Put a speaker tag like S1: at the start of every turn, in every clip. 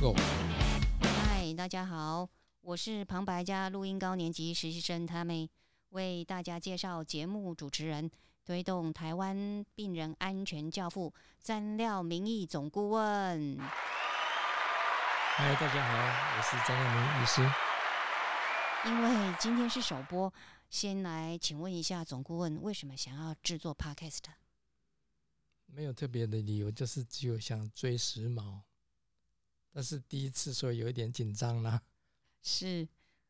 S1: Go！
S2: 嗨，大家好，我是旁白家录音高年级实习生 Tammy，为大家介绍节目主持人，推动台湾病人安全教父詹廖明义总顾问。
S1: 嗨，大家好，我是张廖明医师。
S2: 因为今天是首播，先来请问一下总顾问，为什么想要制作 Podcast？
S1: 没有特别的理由，就是只有想追时髦。但是第一次，所以有一点紧张啦。
S2: 是，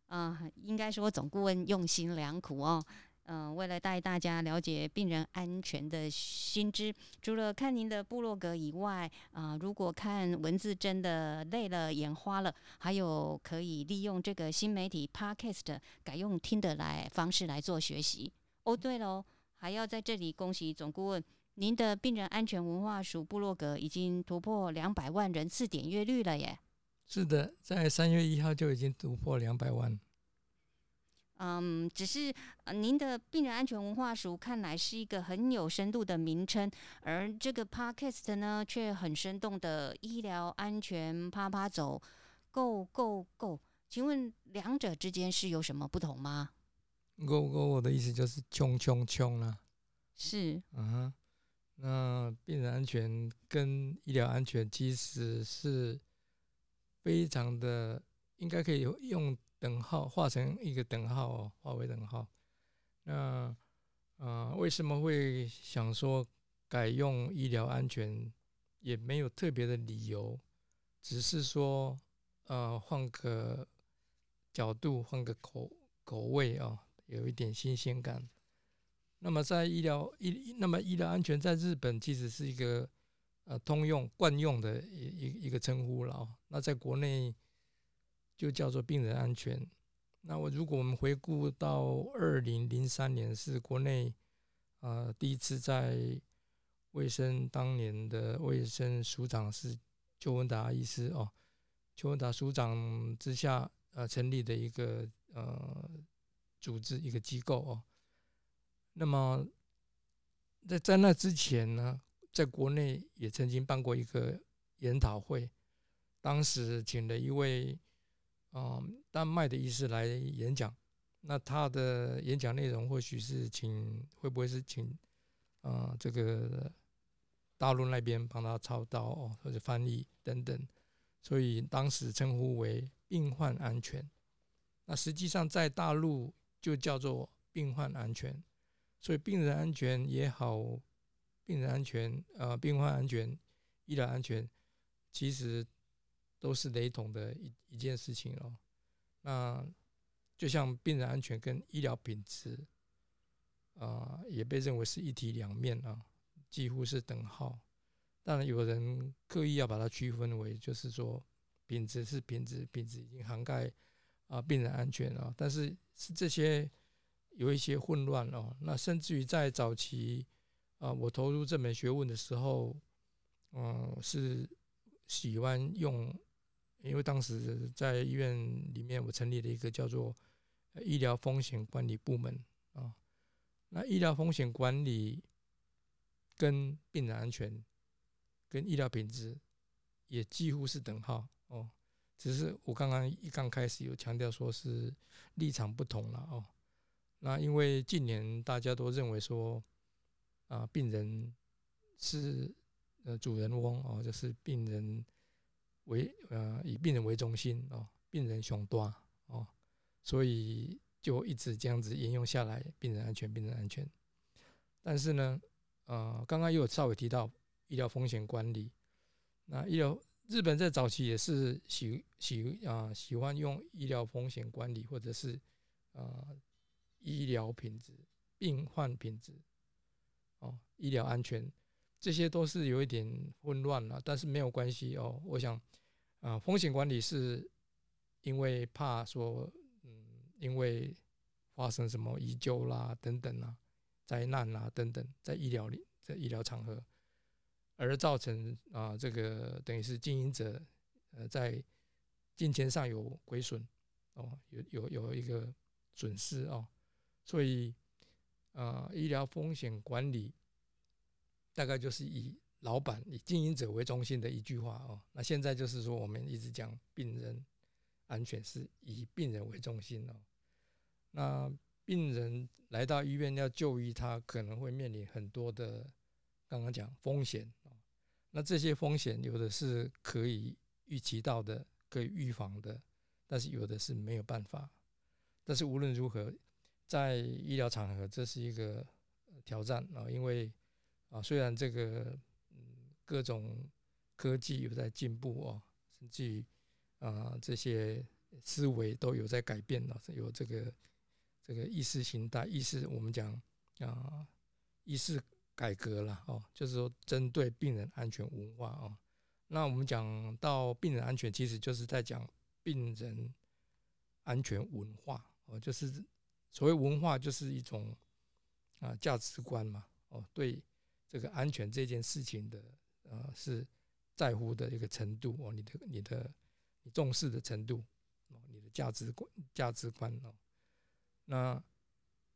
S2: 啊、应该说总顾问用心良苦哦。嗯、为了带大家了解病人安全的新知，除了看您的部落格以外，啊、如果看文字真的累了、眼花了，还有可以利用这个新媒体 Podcast 改用听的来方式来做学习。哦，对喽，还要在这里恭喜总顾问，您的病人安全文化署部落格已经突破两百万人次点阅率了耶！
S1: 是的，在三月一号就已经突破两百万。
S2: 嗯，只是、呃、您的病人安全文化署看来是一个很有深度的名称，而这个 podcast 呢却很生动的医疗安全啪啪走，go go go。请问两者之间是有什么不同吗
S1: ？Go Go，我的意思就是冲冲冲啦。
S2: 是，
S1: 嗯哼，那病人安全跟医疗安全其实是非常的，应该可以用等号画成一个等号哦，画为等号。那呃，为什么会想说改用医疗安全？也没有特别的理由，只是说呃换个角度，换个口口味啊、有一点新鲜感。那么在医疗医，那么医疗安全在日本其实是一个呃通用惯用的一一一个称呼了、哦。那在国内就叫做病人安全。那我如果我们回顾到二零零三年是国内呃第一次在卫生当年的卫生署长是邱文达医师哦，邱文达署长之下呃成立的一个呃组织一个机构哦。那么在在那之前呢，在国内也曾经办过一个研讨会，当时请了一位嗯丹麦的医师来演讲。那他的演讲内容或许是请会不会是请呃这个大陆那边帮他操刀哦，或者翻译等等，所以当时称呼为病患安全。那实际上在大陆就叫做病患安全。所以病人安全也好，病人安全、呃，病患安全、医疗安全，其实都是雷同的一一件事情哦。那就像病人安全跟医疗品质，啊、也被认为是一体两面啊，几乎是等号。当然，有人刻意要把它区分为，就是说品质是品质，品质已经涵盖啊、病人安全啊，但是是这些。有一些混乱哦，那甚至于在早期啊、我投入这门学问的时候，嗯、是喜欢用，因为当时在医院里面，我成立了一个叫做医疗风险管理部门啊、那医疗风险管理跟病人安全、跟医疗品质也几乎是等号哦，只是我刚刚一刚开始有强调说是立场不同了哦。那因为近年大家都认为说，啊，病人是呃主人翁哦，就是病人为呃以病人为中心哦，病人雄大哦，所以就一直这样子沿用下来，病人安全，病人安全。但是呢，呃，刚刚又有稍微提到医疗风险管理，那医疗日本在早期也是喜喜啊、喜欢用医疗风险管理或者是呃。医疗品质、病患品质、哦，医疗安全，这些都是有一点混乱了，但是没有关系哦。我想，啊、风险管理是因为怕说，嗯，因为发生什么医救啦、等等啊、灾难啦等等，在医疗里，在医疗场合，而造成啊、这个等于是经营者呃在金钱上有亏损哦，有有有一个损失哦。所以，呃，医疗风险管理大概就是以老板以经营者为中心的一句话哦。那现在就是说，我们一直讲病人安全是以病人为中心哦。那病人来到医院要就医，他可能会面临很多的刚刚讲风险哦。那这些风险有的是可以预期到的，可以预防的，但是有的是没有办法。但是无论如何，在医疗场合，这是一个挑战啊，因为啊，虽然这个嗯各种科技有在进步哦，甚至于啊这些思维都有在改变了，有这个这个意识形态意识，我们讲啊意识改革了哦，就是说针对病人安全文化啊，那我们讲到病人安全，其实就是在讲病人安全文化。哦，就是所谓文化，就是一种啊价值观嘛。哦，对这个安全这件事情的呃是在乎的一个程度哦，你的你的你重视的程度哦，你的价值观价值观哦。那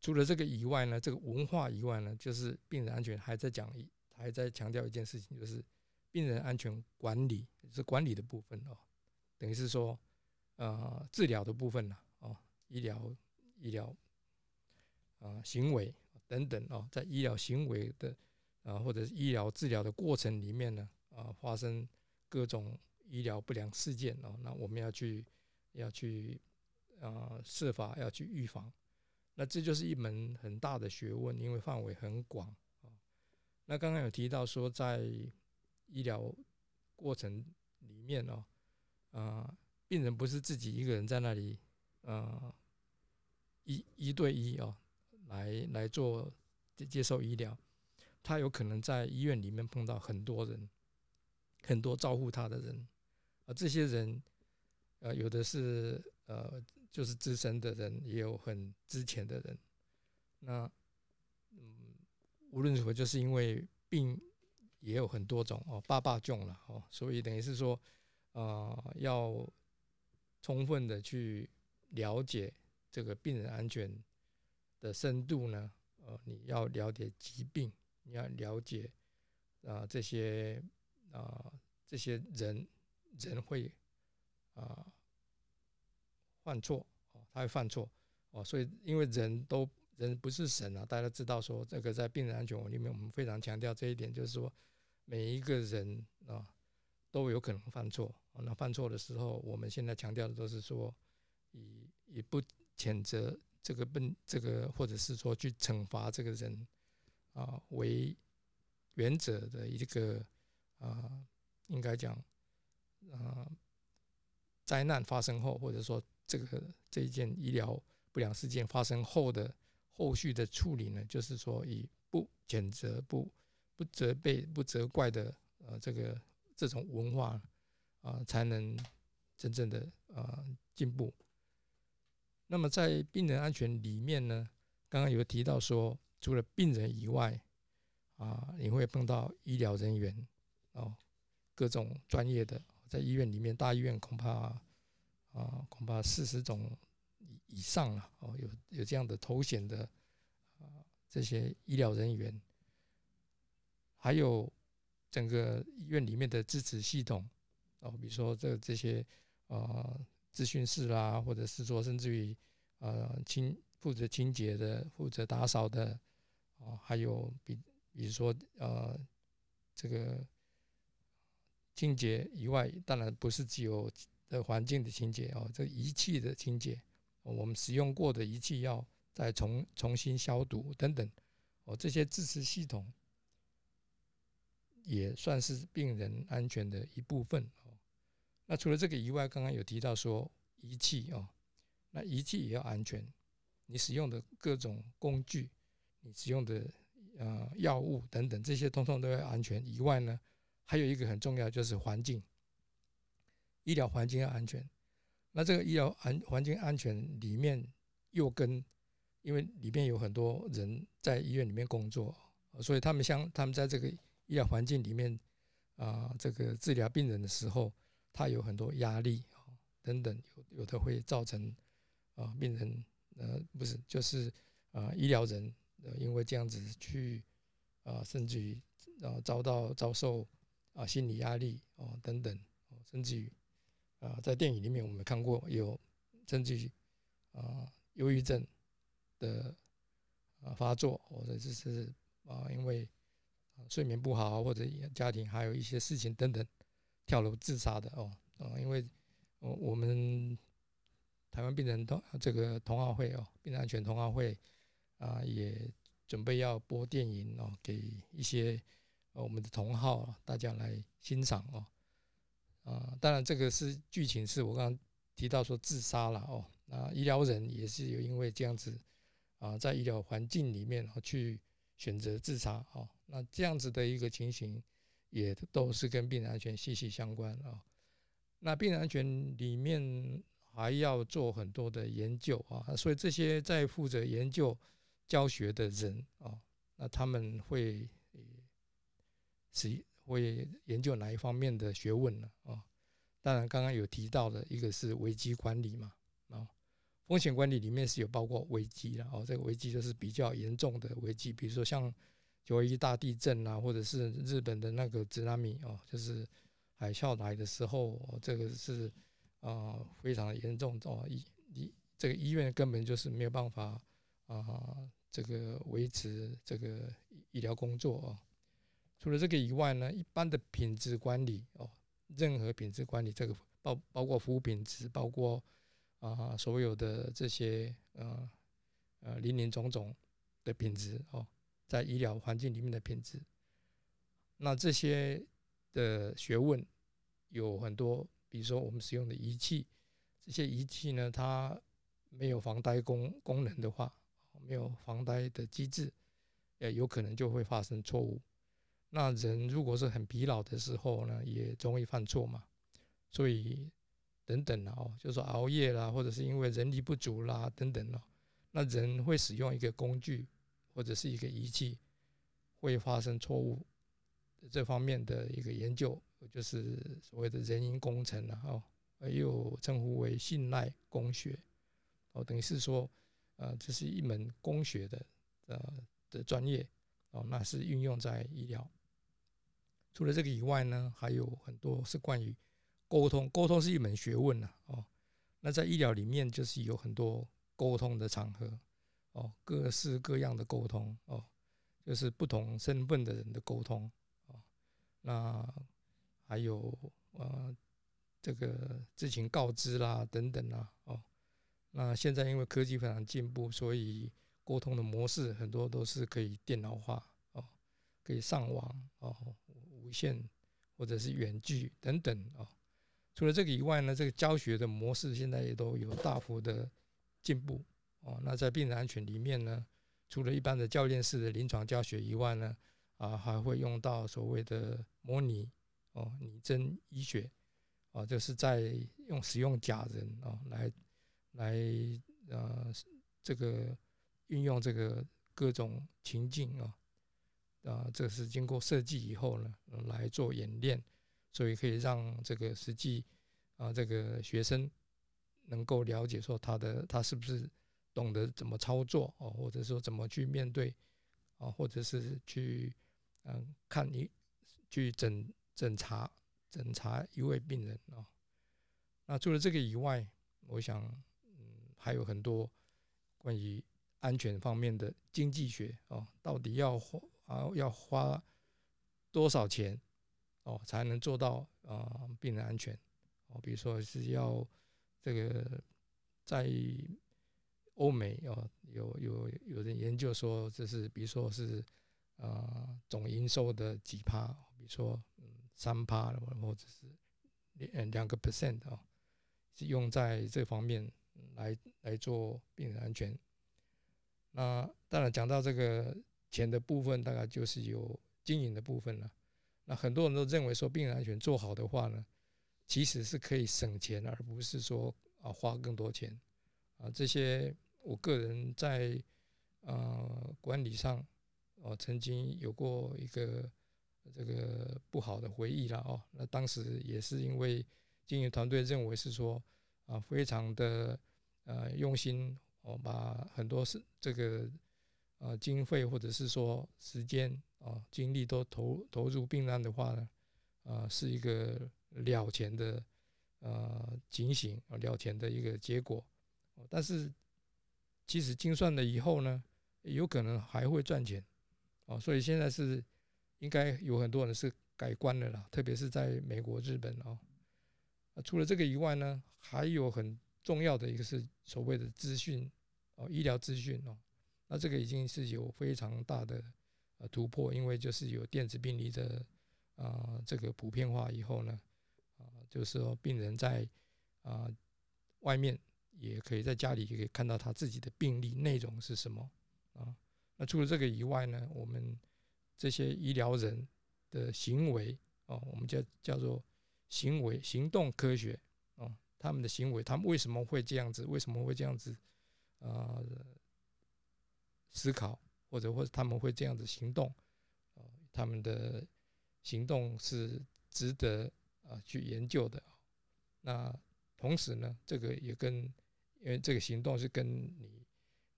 S1: 除了这个以外呢，这个文化以外呢，就是病人安全还在讲一还在强调一件事情，就是病人安全管理是管理的部分哦，等于是说呃治疗的部分呢。医疗、医疗啊行为等等哦，在医疗行为的啊或者是医疗治疗的过程里面呢啊发生各种医疗不良事件哦，那我们要去要去啊设法要去预防，那这就是一门很大的学问，因为范围很广啊。那刚刚有提到说，在医疗过程里面哦啊，病人不是自己一个人在那里啊。一一对一哦，来来做接接受医疗，他有可能在医院里面碰到很多人，很多照顾他的人，啊，这些人，呃，有的是呃，就是资深的人，也有很之前的人，那，嗯，无论如何，就是因为病也有很多种哦，爸爸重了哦，所以等于是说，啊，要充分的去了解。这个病人安全的深度呢？呃，你要了解疾病，你要了解啊这些啊这些人人会啊犯错哦，他会犯错哦，所以因为人都人不是神啊，大家知道说这个在病人安全里面，我们非常强调这一点，就是说每一个人啊都有可能犯错。那犯错的时候，我们现在强调的都是说以以不。谴责这个笨这个，或者是说去惩罚这个人啊为原则的一个啊，应该讲啊，灾难发生后，或者说这个这一件医疗不良事件发生后的后续的处理呢，就是说以不谴责、不不责备、不责怪的呃这个这种文化啊，才能真正的啊进步。那么在病人安全里面呢，刚刚有提到说，除了病人以外，啊，你会碰到医疗人员哦，各种专业的，在医院里面，大医院恐怕啊，恐怕四十种以上了哦，有有这样的头衔的啊，这些医疗人员，还有整个医院里面的支持系统哦，比如说这这些啊。咨询室啦，或者是说，甚至于呃清负责清洁的、负责打扫的，哦，还有比比如说呃这个清洁以外，当然不是只有的环境的清洁哦，这仪器的清洁，我们使用过的仪器要再重重新消毒等等，哦，这些支持系统也算是病人安全的一部分。那除了这个以外，刚刚有提到说仪器哦，那仪器也要安全。你使用的各种工具，你使用的呃药物等等，这些通通都要安全。以外呢，还有一个很重要就是环境，医疗环境要安全。那这个医疗安环境安全里面又跟，因为里面有很多人在医院里面工作，所以他们像他们在这个医疗环境里面啊，这个治疗病人的时候。他有很多压力啊，等等，有有的会造成啊，病人呃不是就是啊医疗人呃因为这样子去啊，甚至于啊遭到遭受啊心理压力哦等等，甚至于啊在电影里面我们看过有甚至于啊忧郁症的啊发作，或者就是啊因为睡眠不好或者家庭还有一些事情等等跳楼自杀的哦啊，因为我我们。台湾病人同这个同好会哦，病人安全同好会啊，也准备要播电影哦，给一些我们的同好大家来欣赏哦。啊，当然这个是剧情，是我刚刚提到说自杀了哦。那医疗人也是有因为这样子啊，在医疗环境里面去选择自杀哦。那这样子的一个情形，也都是跟病人安全息息相关啊。那病人安全里面。还要做很多的研究啊，所以这些在负责研究教学的人啊，那他们会是会研究哪一方面的学问呢？啊，当然刚刚有提到的一个是危机管理嘛，啊，风险管理里面是有包括危机的哦，这个危机就是比较严重的危机，比如说像九一大地震啊，或者是日本的那个津波哦，就是海啸来的时候，这个是。啊，非常严重哦，医医这个医院根本就是没有办法啊，这个维持这个医疗工作哦。除了这个以外呢，一般的品质管理哦，任何品质管理，这个包包括服务品质，包括啊所有的这些呃呃林林总总的品质哦，在医疗环境里面的品质，那这些的学问有很多。比如说，我们使用的仪器，这些仪器呢，它没有防呆功功能的话，没有防呆的机制，也有可能就会发生错误。那人如果是很疲劳的时候呢，也容易犯错嘛。所以等等哦，就说熬夜啦，或者是因为人力不足啦等等哦，那人会使用一个工具或者是一个仪器，会发生错误这方面的一个研究。就是所谓的人因工程了哦，又称呼为信赖工学哦，等于是说，呃，这是一门工学的呃的专业哦，那是运用在医疗。除了这个以外呢，还有很多是关于沟通，沟通是一门学问呐哦。那在医疗里面，就是有很多沟通的场合哦，各式各样的沟通哦，就是不同身份的人的沟通哦，那。还有呃，这个知情告知啦，等等啦，哦，那现在因为科技非常进步，所以沟通的模式很多都是可以电脑化哦，可以上网哦，无线或者是远距等等哦。除了这个以外呢，这个教学的模式现在也都有大幅的进步哦。那在病人安全里面呢，除了一般的教练式的临床教学以外呢，啊，还会用到所谓的模拟。哦，拟真医学，哦，就是在用使用假人哦来来呃这个运用这个各种情境啊啊，这是经过设计以后呢来做演练，所以可以让这个实际啊这个学生能够了解说他的他是不是懂得怎么操作哦，或者说怎么去面对啊，或者是去嗯看你去诊。诊查诊查一位病人哦，那除了这个以外，我想嗯还有很多关于安全方面的经济学哦，到底要花啊要花多少钱哦才能做到啊病人安全哦？比如说是要这个在欧美哦有有有人研究说这是比如说是啊总营收的几趴，比如说嗯。三趴或者是两两个 percent 啊，是用在这方面来来做病人安全。那当然讲到这个钱的部分，大概就是有经营的部分了。那很多人都认为说病人安全做好的话呢，其实是可以省钱，而不是说啊花更多钱啊。这些我个人在呃管理上，哦曾经有过一个。这个不好的回忆了哦，那当时也是因为经营团队认为是说啊，非常的呃用心哦，把很多是这个呃经费或者是说时间啊精力都投投入病案的话呢，啊是一个了钱的呃警醒啊了钱的一个结果，但是即使精算了以后呢，有可能还会赚钱，哦，所以现在是应该有很多人是改观的啦，特别是在美国、日本哦。除了这个以外呢，还有很重要的一个是所谓的资讯哦，医疗资讯哦，那这个已经是有非常大的呃突破，因为就是有电子病历的啊这个普遍化以后呢，啊就是说病人在啊外面也可以在家里也可以看到他自己的病历内容是什么啊。那除了这个以外呢，我们这些医疗人的行为哦，我们叫叫做。行为、行动科学，哦，他们的行为，他们为什么会这样子？为什么会这样子？啊，思考，或者或者他们会这样子行动，哦，他们的行动是值得啊去研究的。那同时呢，这个也跟，因为这个行动是跟你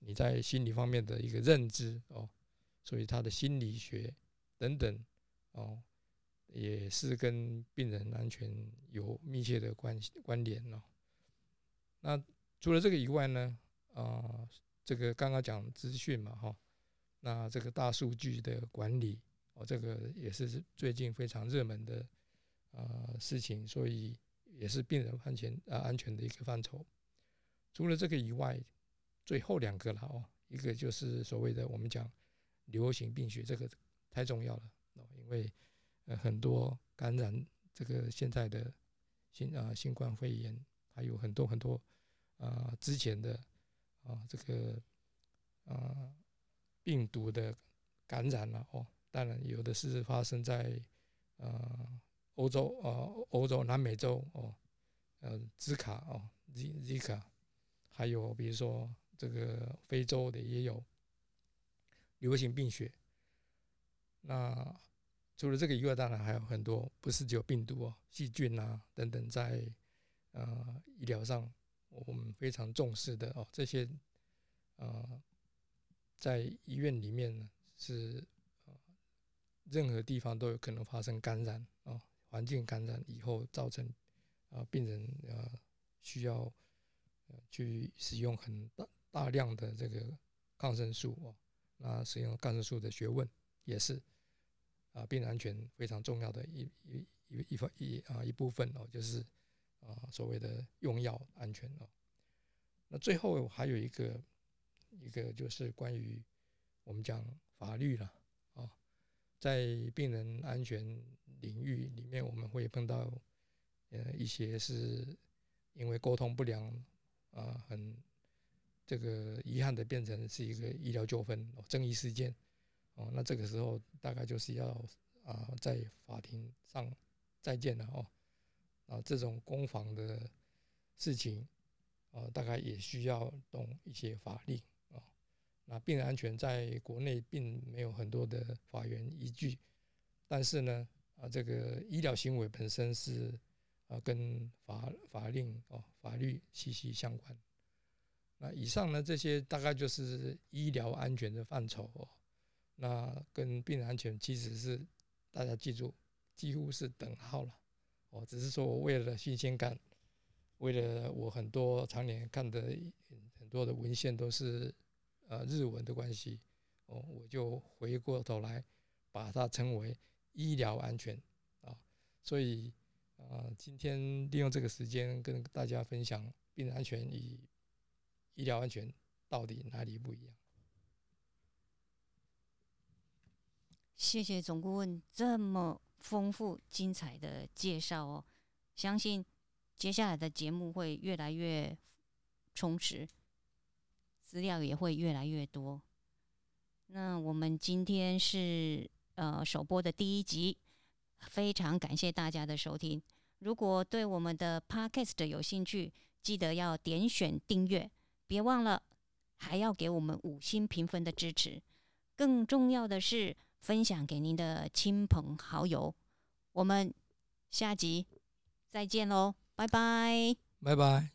S1: 你在心理方面的一个认知哦，所以他的心理学等等，哦。也是跟病人安全有密切的关系关联哦。那除了这个以外呢，啊，这个刚刚讲资讯嘛，哈，那这个大数据的管理哦，这个也是最近非常热门的啊事情，所以也是病人安全啊安全的一个范畴。除了这个以外，最后两个了哦，一个就是所谓的我们讲流行病学，这个太重要了哦，因为。呃，很多感染这个现在的新啊新冠肺炎，还有很多很多啊之前的啊这个啊病毒的感染了哦，当然有的是发生在啊欧洲啊欧洲南美洲哦，呃兹卡哦 Z Z 卡，还有比如说这个非洲的也有流行病学，那。除了这个以外，当然还有很多，不是只有病毒哦，细菌啊等等，在呃医疗上我们非常重视的哦，这些呃在医院里面呢是任何地方都有可能发生感染啊，环境感染以后造成啊病人呃需要去使用很大大量的这个抗生素哦，那使用抗生素的学问也是。啊，病人安全非常重要的一一一一方一啊一部分哦，就是啊所谓的用药安全哦。那最后还有一个一个就是关于我们讲法律了啊，在病人安全领域里面，我们会碰到呃一些是因为沟通不良啊，很这个遗憾的变成是一个医疗纠纷争议事件。哦，那这个时候大概就是要啊，在法庭上再见了哦，啊，这种攻防的事情，啊，大概也需要懂一些法律啊。那病人安全在国内并没有很多的法源依据，但是呢，啊，这个医疗行为本身是啊，跟法法令哦，法律息息相关。那以上呢，这些大概就是医疗安全的范畴哦。那跟病人安全其实是大家记住，几乎是等号了。哦，只是说我为了新鲜感，为了我很多常年看的很多的文献都是呃日文的关系，哦，我就回过头来把它称为医疗安全啊。所以啊，今天利用这个时间跟大家分享病人安全与医疗安全到底哪里不一样。
S2: 谢谢总顾问这么丰富精彩的介绍哦，相信接下来的节目会越来越充实，资料也会越来越多。那我们今天是呃首播的第一集，非常感谢大家的收听。如果对我们的 Podcast 有兴趣，记得要点选订阅，别忘了还要给我们五星评分的支持。更重要的是。分享给您的亲朋好友，我们下集再见喽，拜拜，
S1: 拜拜。